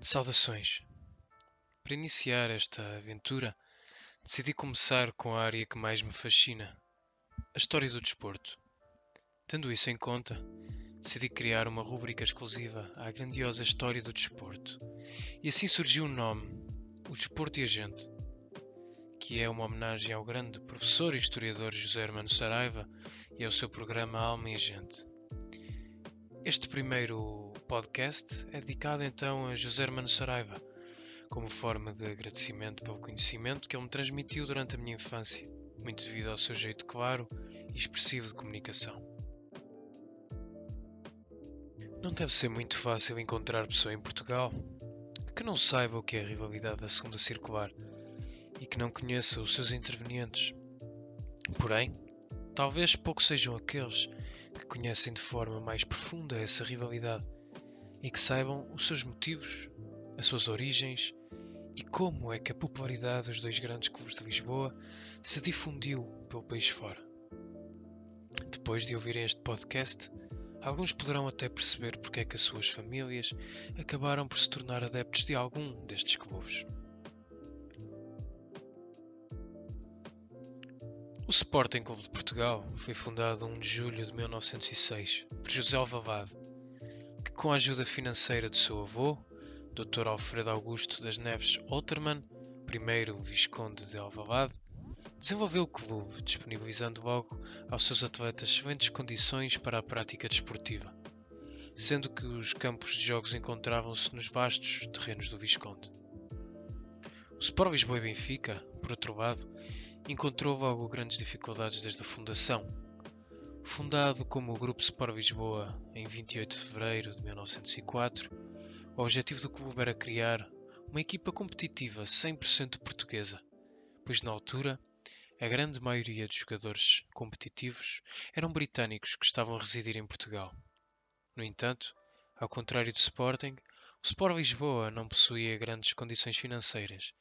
Saudações! Para iniciar esta aventura, decidi começar com a área que mais me fascina, a história do desporto. Tendo isso em conta, decidi criar uma rúbrica exclusiva à grandiosa história do desporto. E assim surgiu o nome, O Desporto e a Gente, que é uma homenagem ao grande professor e historiador José Hermano Saraiva e ao seu programa Alma e a Gente. Este primeiro podcast é dedicado então a José Hermano Saraiva, como forma de agradecimento pelo conhecimento que ele me transmitiu durante a minha infância, muito devido ao seu jeito claro e expressivo de comunicação. Não deve ser muito fácil encontrar pessoa em Portugal que não saiba o que é a rivalidade da segunda circular e que não conheça os seus intervenientes. Porém, talvez poucos sejam aqueles que conhecem de forma mais profunda essa rivalidade e que saibam os seus motivos, as suas origens e como é que a popularidade dos dois grandes clubes de Lisboa se difundiu pelo país fora. Depois de ouvirem este podcast, alguns poderão até perceber porque é que as suas famílias acabaram por se tornar adeptos de algum destes clubes. O Sporting Clube de Portugal foi fundado 1 de julho de 1906 por José Alvalade, com a ajuda financeira de seu avô, Dr. Alfredo Augusto das Neves Oltermann, primeiro Visconde de Alvalade, desenvolveu o clube, disponibilizando logo aos seus atletas excelentes condições para a prática desportiva, sendo que os campos de jogos encontravam-se nos vastos terrenos do Visconde. O Sport Lisboa e Benfica, por outro lado, encontrou logo grandes dificuldades desde a fundação. Fundado como o Grupo Sport Lisboa em 28 de fevereiro de 1904, o objetivo do clube era criar uma equipa competitiva 100% portuguesa, pois na altura a grande maioria dos jogadores competitivos eram britânicos que estavam a residir em Portugal. No entanto, ao contrário do Sporting, o Sport Lisboa não possuía grandes condições financeiras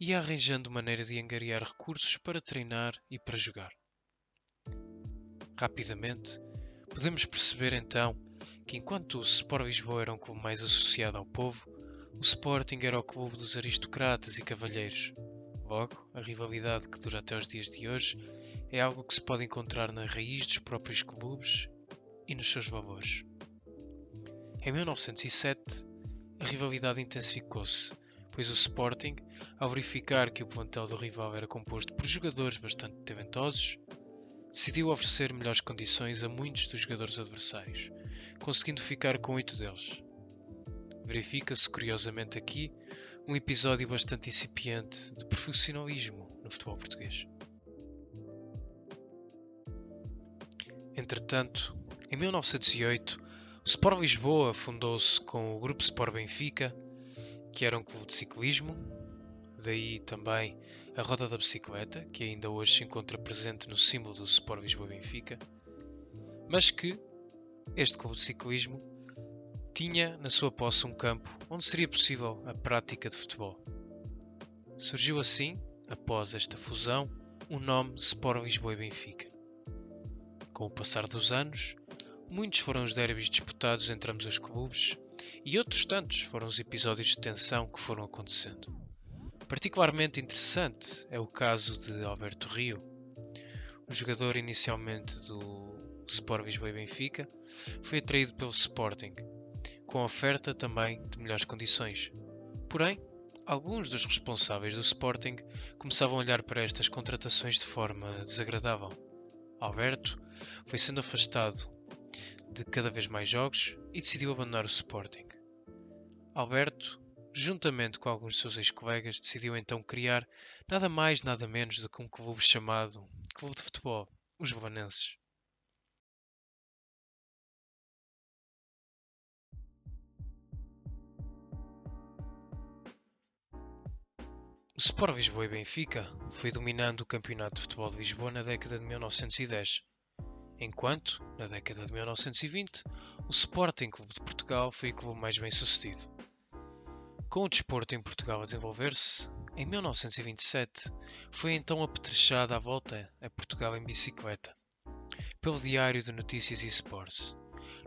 e ia arranjando maneira de angariar recursos para treinar e para jogar. Rapidamente, podemos perceber então que enquanto o Sport Lisboa era um clube mais associado ao povo, o Sporting era o clube dos aristocratas e cavalheiros. Logo, a rivalidade que dura até os dias de hoje é algo que se pode encontrar na raiz dos próprios clubes e nos seus valores. Em 1907, a rivalidade intensificou-se, pois o Sporting, ao verificar que o plantel do rival era composto por jogadores bastante talentosos, decidiu oferecer melhores condições a muitos dos jogadores adversários, conseguindo ficar com oito deles. Verifica-se curiosamente aqui um episódio bastante incipiente de profissionalismo no futebol português. Entretanto, em 1908, o Sport Lisboa fundou-se com o Grupo Sport Benfica, que era um clube de ciclismo, daí também a roda da bicicleta, que ainda hoje se encontra presente no símbolo do Sport Lisboa Benfica, mas que este clube de ciclismo tinha na sua posse um campo onde seria possível a prática de futebol. Surgiu assim, após esta fusão, o nome Sport Lisboa Benfica. Com o passar dos anos, Muitos foram os derbys disputados entre ambos os clubes e outros tantos foram os episódios de tensão que foram acontecendo. Particularmente interessante é o caso de Alberto Rio. O jogador inicialmente do Sport Lisboa e Benfica foi atraído pelo Sporting, com oferta também de melhores condições. Porém, alguns dos responsáveis do Sporting começavam a olhar para estas contratações de forma desagradável. Alberto foi sendo afastado de cada vez mais jogos e decidiu abandonar o Sporting. Alberto, juntamente com alguns de seus ex-colegas, decidiu então criar nada mais nada menos do que um clube chamado Clube de Futebol, os Belenenses. O Sport Lisboa e Benfica foi dominando o campeonato de futebol de Lisboa na década de 1910 enquanto, na década de 1920, o Sporting Clube de Portugal foi o clube mais bem sucedido. Com o desporto em Portugal a desenvolver-se, em 1927 foi então apetrechada a volta a Portugal em bicicleta, pelo Diário de Notícias e Sports,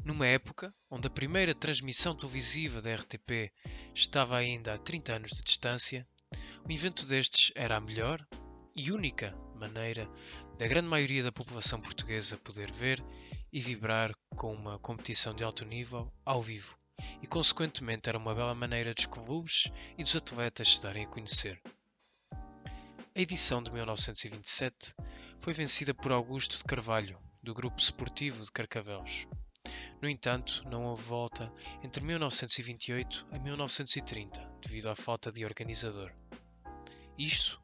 Numa época onde a primeira transmissão televisiva da RTP estava ainda a 30 anos de distância, um evento destes era a melhor e única maneira da grande maioria da população portuguesa poder ver e vibrar com uma competição de alto nível ao vivo, e consequentemente era uma bela maneira dos clubes e dos atletas se darem a conhecer. A edição de 1927 foi vencida por Augusto de Carvalho, do Grupo Esportivo de Carcavelos. No entanto, não houve volta entre 1928 a 1930, devido à falta de organizador. Isto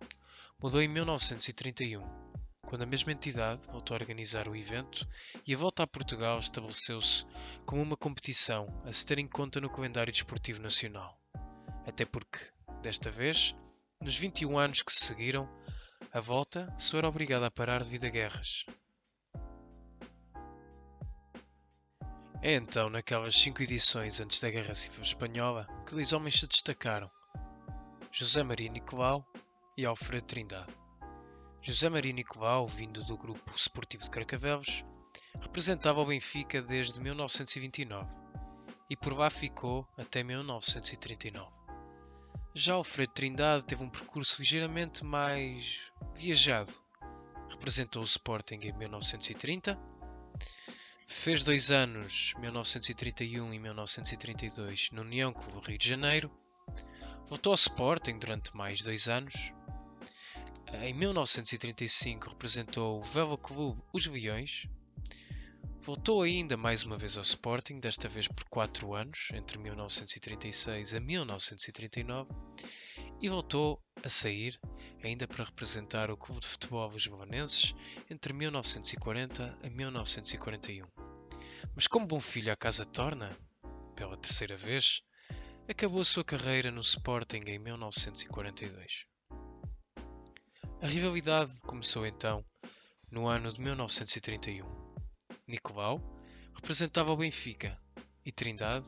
mudou em 1931, quando a mesma entidade voltou a organizar o evento e a volta a Portugal estabeleceu-se como uma competição a se ter em conta no calendário desportivo nacional. Até porque, desta vez, nos 21 anos que se seguiram, a volta só era obrigada a parar devido a guerras, É então naquelas cinco edições antes da Guerra Civil Espanhola que dois homens se destacaram: José Maria Nicolau e Alfredo Trindade. José Maria Nicolau, vindo do grupo Esportivo de Carcavelos, representava o Benfica desde 1929 e por lá ficou até 1939. Já Alfredo Trindade teve um percurso ligeiramente mais viajado. Representou o Sporting em 1930 Fez dois anos, 1931 e 1932, no União Clube Rio de Janeiro. Voltou ao Sporting durante mais dois anos. Em 1935 representou o Velo Clube Os Leões. Voltou ainda mais uma vez ao Sporting, desta vez por quatro anos, entre 1936 a 1939. E voltou a sair ainda para representar o Clube de Futebol Lisboanenses entre 1940 a 1941. Mas como bom filho a casa torna, pela terceira vez, acabou a sua carreira no Sporting em 1942. A rivalidade começou então no ano de 1931. Nicolau representava o Benfica e Trindade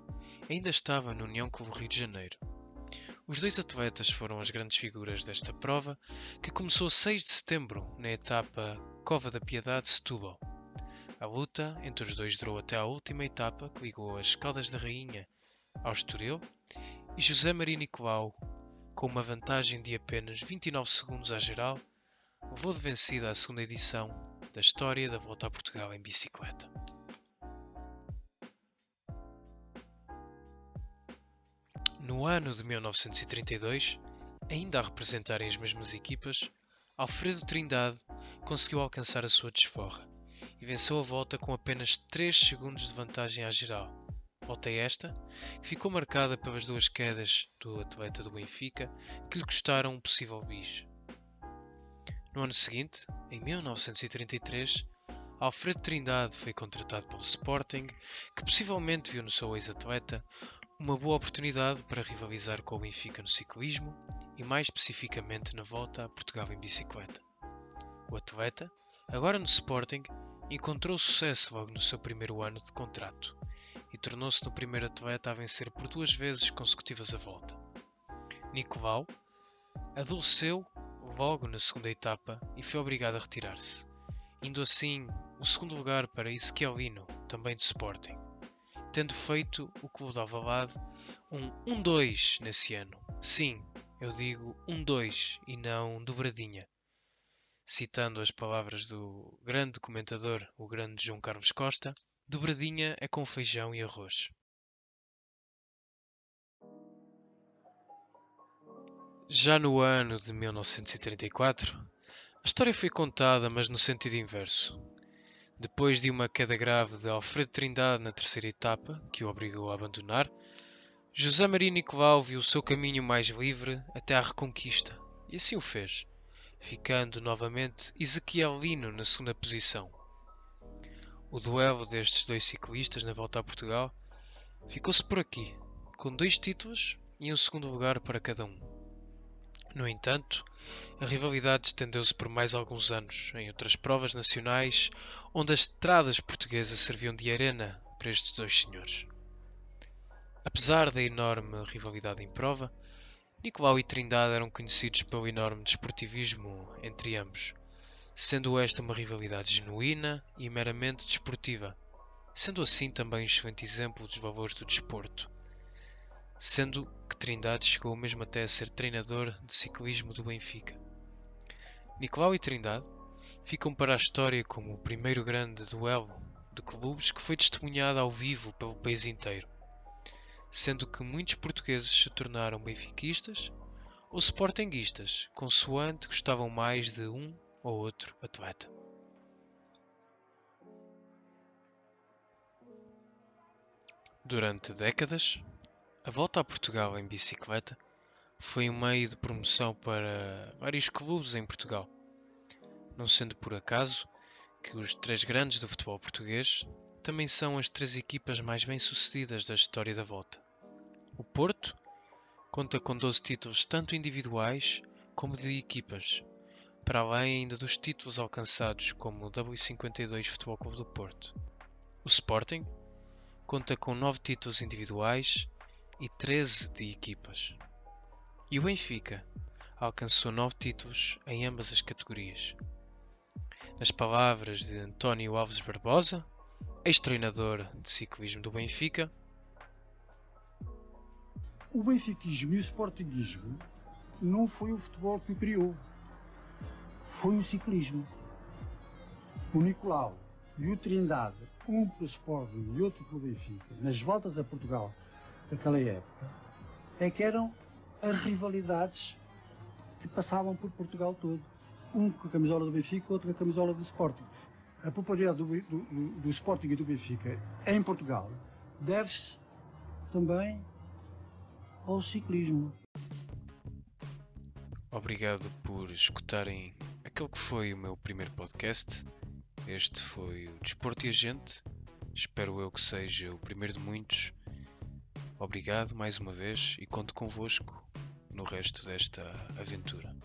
ainda estava na União com o Rio de Janeiro. Os dois atletas foram as grandes figuras desta prova, que começou 6 de setembro na etapa Cova da Piedade-Setúbal. A luta entre os dois durou até à última etapa que ligou as Caldas da Rainha ao Estoril e José Maria Nicolau, com uma vantagem de apenas 29 segundos à geral, levou de vencida a segunda edição da história da Volta a Portugal em bicicleta. No ano de 1932, ainda a representarem as mesmas equipas, Alfredo Trindade conseguiu alcançar a sua desforra e venceu a volta com apenas 3 segundos de vantagem à geral. Volta esta, que ficou marcada pelas duas quedas do atleta do Benfica, que lhe custaram um possível bis. No ano seguinte, em 1933, Alfredo Trindade foi contratado pelo Sporting, que possivelmente viu no seu ex-atleta uma boa oportunidade para rivalizar com o Benfica no ciclismo e mais especificamente na volta a Portugal em bicicleta. O atleta, agora no Sporting, Encontrou sucesso logo no seu primeiro ano de contrato e tornou-se no primeiro atleta a vencer por duas vezes consecutivas a volta. Nicolau adoeceu logo na segunda etapa e foi obrigado a retirar-se, indo assim o segundo lugar para Isquialino, também de Sporting, tendo feito o clube de Alvalade um 1-2 nesse ano. Sim, eu digo 1-2 e não dobradinha citando as palavras do grande comentador, o grande João Carlos Costa, dobradinha é com feijão e arroz. Já no ano de 1934, a história foi contada, mas no sentido inverso. Depois de uma queda grave de Alfredo Trindade na terceira etapa, que o obrigou a abandonar, José Maria Nicolau viu o seu caminho mais livre até à reconquista, e assim o fez ficando novamente Ezequielino na segunda posição. O duelo destes dois ciclistas na volta a Portugal ficou-se por aqui, com dois títulos e um segundo lugar para cada um. No entanto, a rivalidade estendeu-se por mais alguns anos em outras provas nacionais, onde as estradas portuguesas serviam de arena para estes dois senhores. Apesar da enorme rivalidade em prova, Nicolau e Trindade eram conhecidos pelo enorme desportivismo entre ambos, sendo esta uma rivalidade genuína e meramente desportiva, sendo assim também um excelente exemplo dos valores do desporto, sendo que Trindade chegou mesmo até a ser treinador de ciclismo do Benfica. Nicolau e Trindade ficam para a história como o primeiro grande duelo de clubes que foi testemunhado ao vivo pelo país inteiro, sendo que muitos portugueses se tornaram benfiquistas ou sportinguistas, consoante gostavam mais de um ou outro atleta. Durante décadas, a volta a Portugal em bicicleta foi um meio de promoção para vários clubes em Portugal, não sendo por acaso que os três grandes do futebol português também são as três equipas mais bem-sucedidas da história da volta. O Porto conta com 12 títulos tanto individuais como de equipas, para além ainda dos títulos alcançados como o W52 Futebol Clube do Porto. O Sporting conta com 9 títulos individuais e 13 de equipas. E o Benfica alcançou 9 títulos em ambas as categorias. Nas palavras de António Alves Barbosa, ex-treinador de ciclismo do Benfica, o benfiquismo e o sportinguismo não foi o futebol que o criou, foi o ciclismo. O Nicolau e o Trindade, um pelo Sporting e outro pelo Benfica, nas voltas a Portugal daquela época, é que eram as rivalidades que passavam por Portugal todo. Um com a camisola do Benfica, outro com a camisola do Sporting. A popularidade do, do, do Sporting e do Benfica em Portugal deve-se também ao ciclismo. Obrigado por escutarem aquele que foi o meu primeiro podcast. Este foi o Desporto e a Gente. Espero eu que seja o primeiro de muitos. Obrigado mais uma vez e conto convosco no resto desta aventura.